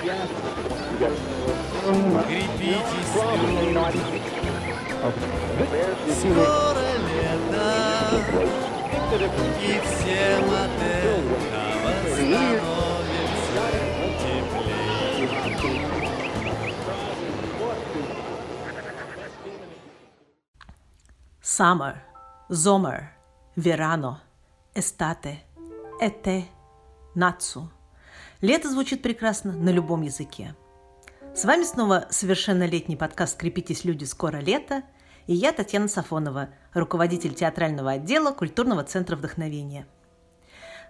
Крепитесь, люди, скоро лето, и всем от этого становится теплее. Summer, Sommer, Verano, Estate, Ete, Natsu. Лето звучит прекрасно на любом языке. С вами снова совершеннолетний подкаст «Крепитесь, люди, скоро лето» и я, Татьяна Сафонова, руководитель театрального отдела Культурного центра вдохновения.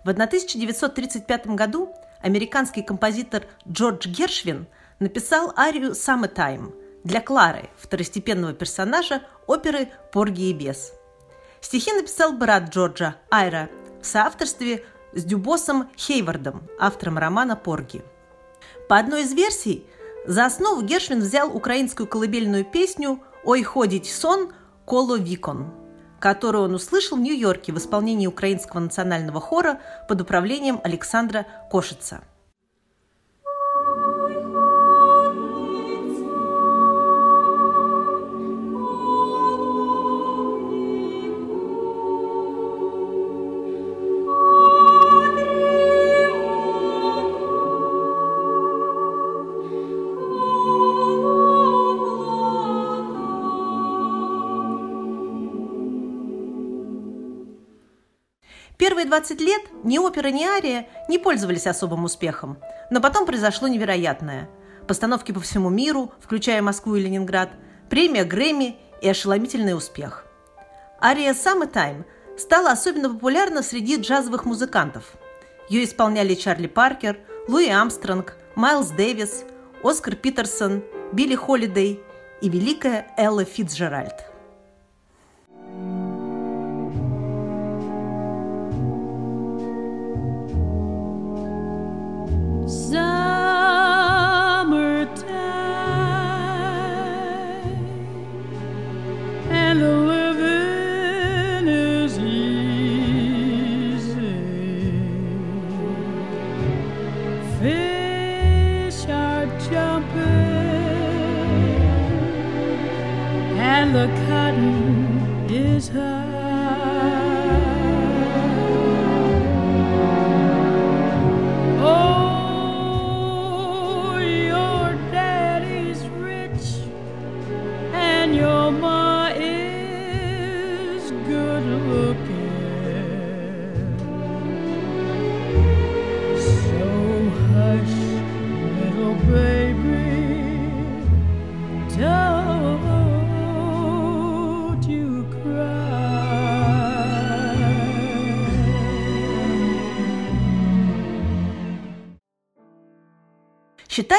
В 1935 году американский композитор Джордж Гершвин написал арию «Summertime» для Клары, второстепенного персонажа оперы «Порги и бес». Стихи написал брат Джорджа, Айра, в соавторстве с Дюбосом Хейвардом, автором романа «Порги». По одной из версий, за основу Гершвин взял украинскую колыбельную песню «Ой, ходить сон» Коло Викон, которую он услышал в Нью-Йорке в исполнении Украинского национального хора под управлением Александра Кошица. Первые 20 лет ни опера, ни ария не пользовались особым успехом, но потом произошло невероятное. Постановки по всему миру, включая Москву и Ленинград, премия Грэмми и ошеломительный успех. Ария «Summertime» стала особенно популярна среди джазовых музыкантов. Ее исполняли Чарли Паркер, Луи Амстронг, Майлз Дэвис, Оскар Питерсон, Билли Холидей и великая Элла Фитцджеральд.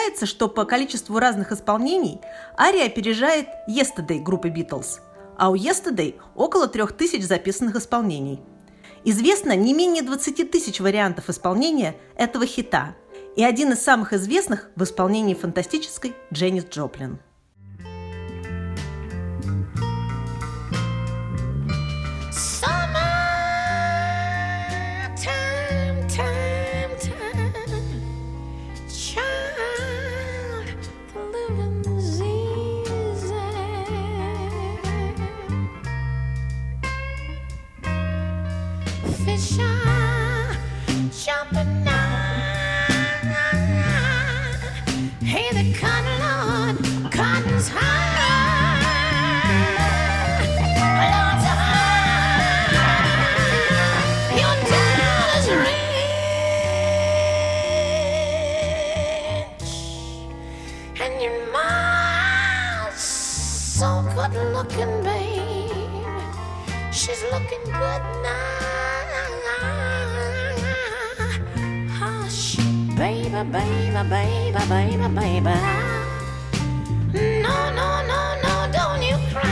Считается, что по количеству разных исполнений ария опережает «Yesterday» группы «Битлз», а у «Yesterday» около трех тысяч записанных исполнений. Известно не менее 20 тысяч вариантов исполнения этого хита и один из самых известных в исполнении фантастической Дженнис Джоплин. Looking, babe. She's looking good now. Baby, baby, baby, baby, baby. No, no, no, no, don't you cry.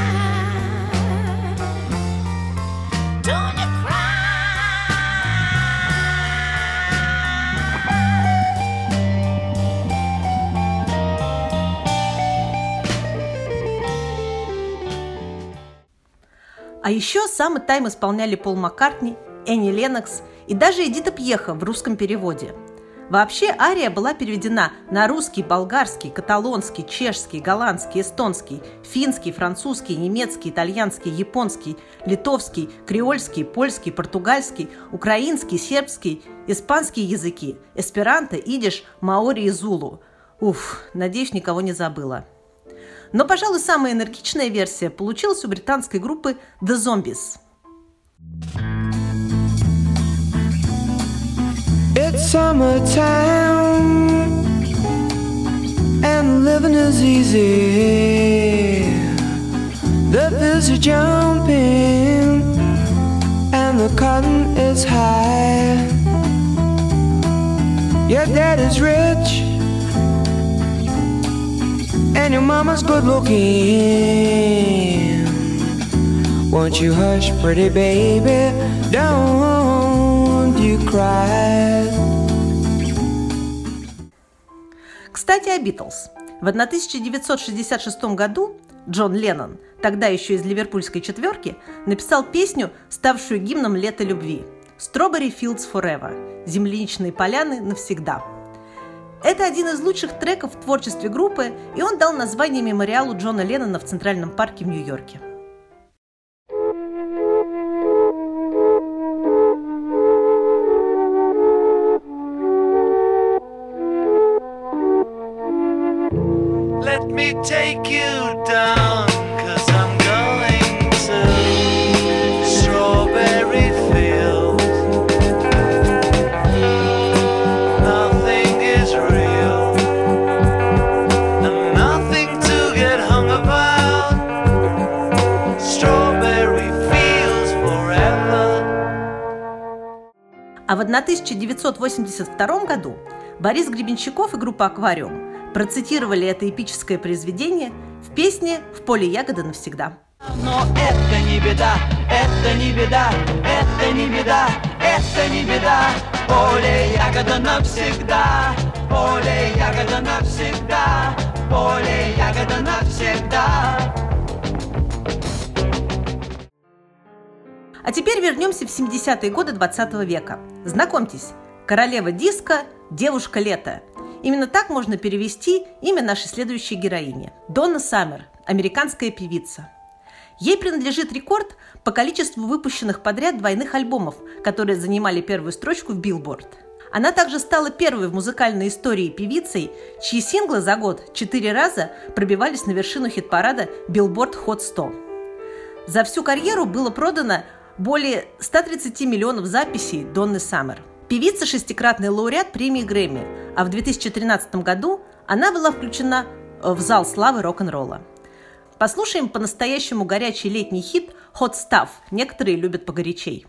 А еще самый тайм исполняли Пол Маккартни, Энни Ленокс и даже Эдита Пьеха в русском переводе. Вообще ария была переведена на русский, болгарский, каталонский, чешский, голландский, эстонский, финский, французский, немецкий, итальянский, японский, литовский, креольский, польский, португальский, украинский, сербский, испанский языки, эсперанто, идиш, маори и зулу. Уф, надеюсь, никого не забыла. Но, пожалуй, самая энергичная версия получилась у британской группы The Zombies. It's summertime and living is easy. The fish are jumping and the cotton is high. Your dad is rich and your mama's good looking. Won't you hush, pretty baby? Don't you cry. Кстати, о Битлз. В 1966 году Джон Леннон, тогда еще из ливерпульской четверки, написал песню, ставшую гимном лета любви «Strawberry Fields Forever» – «Земляничные поляны навсегда». Это один из лучших треков в творчестве группы, и он дал название мемориалу Джона Леннона в Центральном парке в Нью-Йорке. 1982 году Борис Гребенщиков и группа «Аквариум» процитировали это эпическое произведение в песне «В поле ягоды навсегда». Но это не беда, это не беда, это не беда, это не беда. Поле ягода навсегда, поле ягода навсегда, поле ягода навсегда. А теперь вернемся в 70-е годы 20 века. Знакомьтесь, королева диско, девушка лета. Именно так можно перевести имя нашей следующей героини. Донна Саммер, американская певица. Ей принадлежит рекорд по количеству выпущенных подряд двойных альбомов, которые занимали первую строчку в Билборд. Она также стала первой в музыкальной истории певицей, чьи синглы за год четыре раза пробивались на вершину хит-парада Billboard Hot 100. За всю карьеру было продано более 130 миллионов записей Донны Саммер. Певица – шестикратный лауреат премии Грэмми, а в 2013 году она была включена в зал славы рок-н-ролла. Послушаем по-настоящему горячий летний хит «Hot Stuff». Некоторые любят погорячей.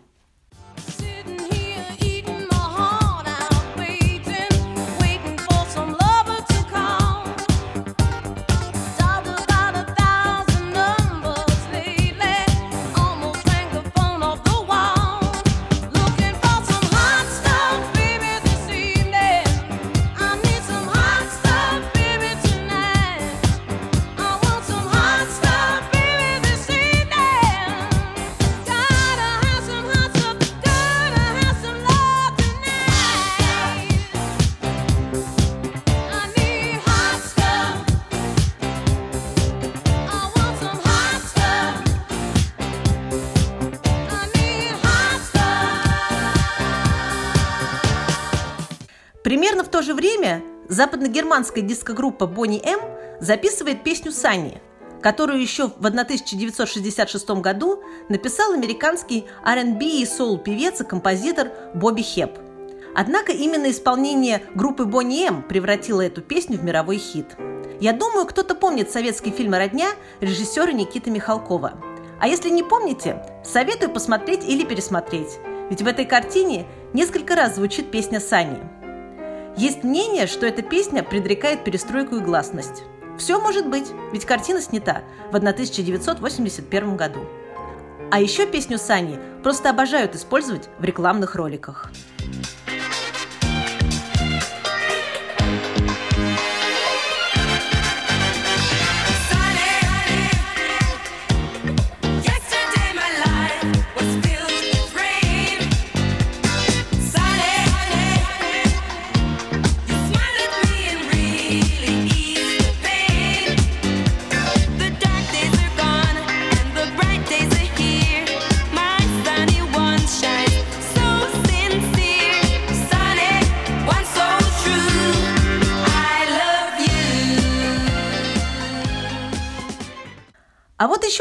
Примерно в то же время западногерманская дискогруппа Bonnie M записывает песню «Санни», которую еще в 1966 году написал американский R&B и соул-певец и композитор Бобби Хеп. Однако именно исполнение группы Bonnie M превратило эту песню в мировой хит. Я думаю, кто-то помнит советский фильм «Родня» режиссера Никиты Михалкова. А если не помните, советую посмотреть или пересмотреть, ведь в этой картине несколько раз звучит песня Сани. Есть мнение, что эта песня предрекает перестройку и гласность. Все может быть, ведь картина снята в 1981 году. А еще песню Сани просто обожают использовать в рекламных роликах.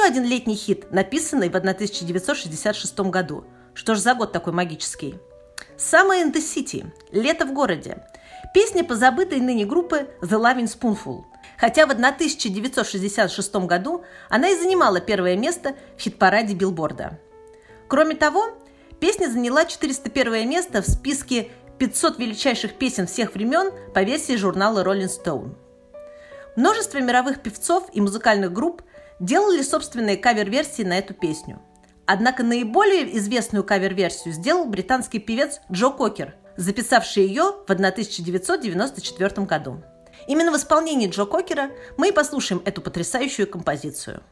Один летний хит, написанный в 1966 году. Что ж за год такой магический? Summer in the City – «Лето в городе». Песня позабытой ныне группы The Loving Spoonful. Хотя в 1966 году она и занимала первое место в хит-параде билборда. Кроме того, песня заняла 401 место в списке 500 величайших песен всех времен по версии журнала Rolling Stone. Множество мировых певцов и музыкальных групп делали собственные кавер-версии на эту песню. Однако наиболее известную кавер-версию сделал британский певец Джо Кокер, записавший ее в 1994 году. Именно в исполнении Джо Кокера мы и послушаем эту потрясающую композицию.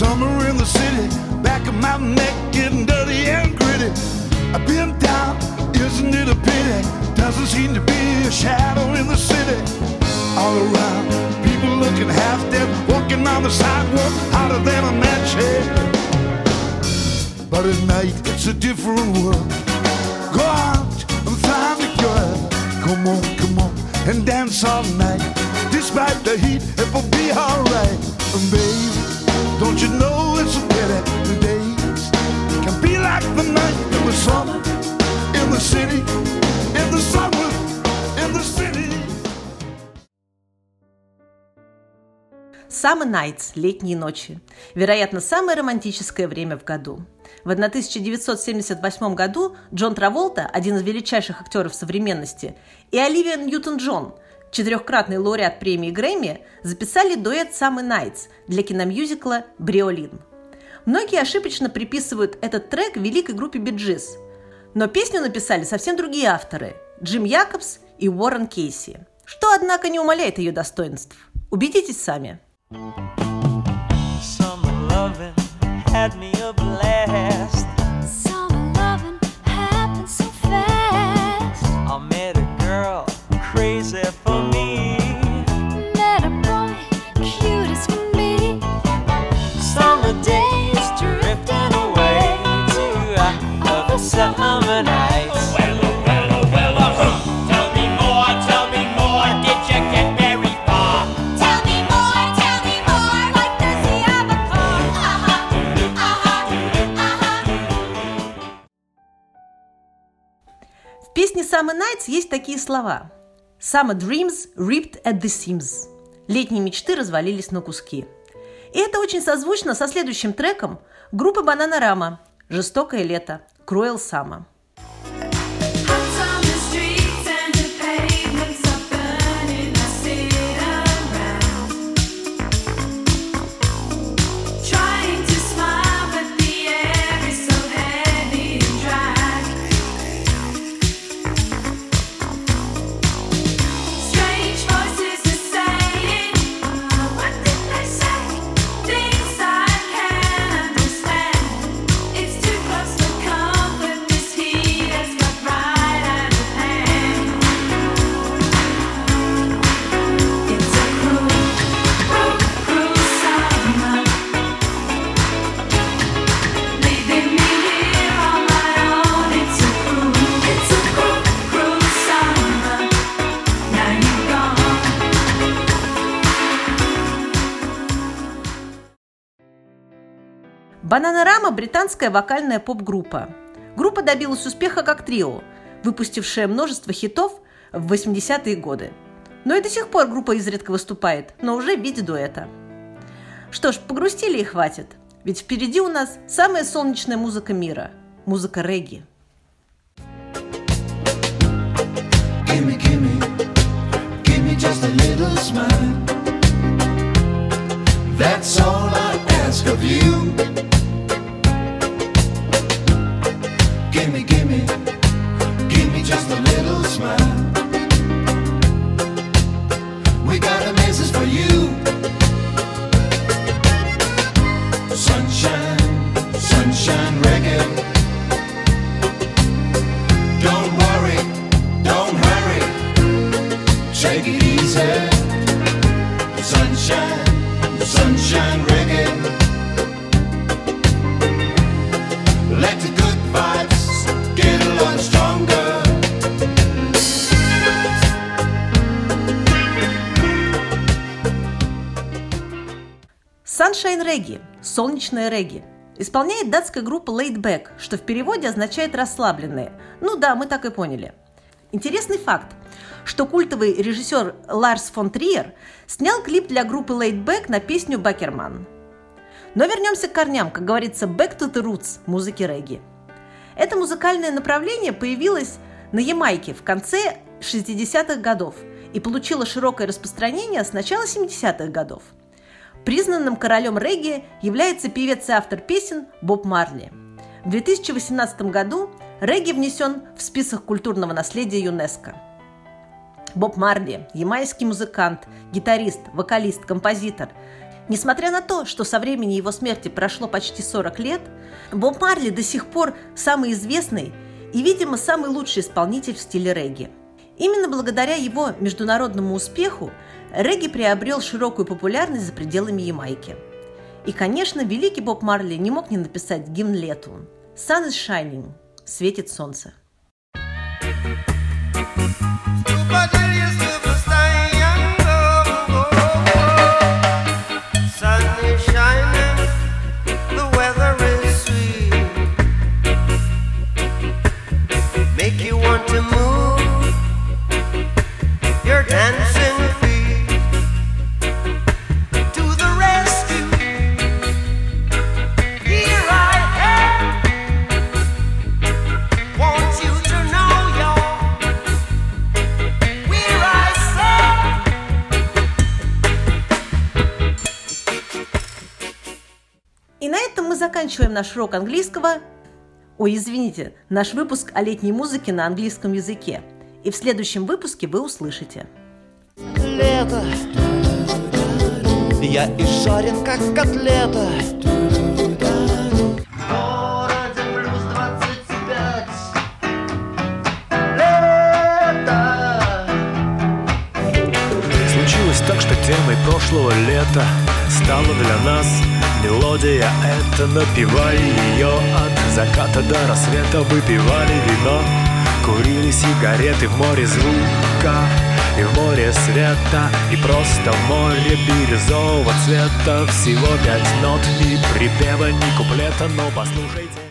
Summer in the city. Back of my neck getting dirty and gritty. I've been down, isn't it a pity? Doesn't seem to be a shadow in the city. All around, people looking half dead, walking on the sidewalk, hotter than a match head. But at night, it's a different world. Go out and find a girl. Come on, come on, and dance all night. Despite the heat, it will be alright. And baby, don't you know it's a pity the days can be like the night in the summer, Summer Nights – летние ночи. Вероятно, самое романтическое время в году. В 1978 году Джон Траволта, один из величайших актеров современности, и Оливия Ньютон-Джон, четырехкратный лауреат премии Грэмми, записали дуэт Summer Nights для киномюзикла «Бриолин». Многие ошибочно приписывают этот трек великой группе Биджис, но песню написали совсем другие авторы – Джим Якобс и Уоррен Кейси, что, однако, не умаляет ее достоинств. Убедитесь сами. Summer loving had me a blast. Песне Summer Nights есть такие слова. Summer dreams ripped at the seams. Летние мечты развалились на куски. И это очень созвучно со следующим треком группы Бананарама «Жестокое лето» Cruel Summer. Бананарама – британская вокальная поп-группа. Группа добилась успеха как трио, выпустившая множество хитов в 80-е годы. Но и до сих пор группа изредка выступает, но уже в виде дуэта. Что ж, погрустили и хватит, ведь впереди у нас самая солнечная музыка мира – музыка регги. Gimme, gimme, gimme just a little smile. That's all I ask of you. Sunshine Reggae – солнечное регги. Исполняет датская группа Laid Back, что в переводе означает «расслабленные». Ну да, мы так и поняли. Интересный факт что культовый режиссер Ларс фон Триер снял клип для группы Laid Back на песню «Бакерман». Но вернемся к корням, как говорится, back to the roots музыки регги. Это музыкальное направление появилось на Ямайке в конце 60-х годов и получило широкое распространение с начала 70-х годов. Признанным королем регги является певец и автор песен Боб Марли. В 2018 году регги внесен в список культурного наследия ЮНЕСКО. Боб Марли – ямайский музыкант, гитарист, вокалист, композитор. Несмотря на то, что со времени его смерти прошло почти 40 лет, Боб Марли до сих пор самый известный и, видимо, самый лучший исполнитель в стиле регги. Именно благодаря его международному успеху регги приобрел широкую популярность за пределами Ямайки. И, конечно, великий Боб Марли не мог не написать гимн лету. «Sun is shining» – «Светит солнце». But заканчиваем наш урок английского. Ой, извините, наш выпуск о летней музыке на английском языке. И в следующем выпуске вы услышите. Лето Я изжарен, как котлета. Случилось так, что темой прошлого лета Стала для нас мелодия эта Напевали ее от заката до рассвета Выпивали вино, курили сигареты В море звука и в море света И просто в море бирюзового цвета. Всего пять нот, ни припева, ни куплета Но послушайте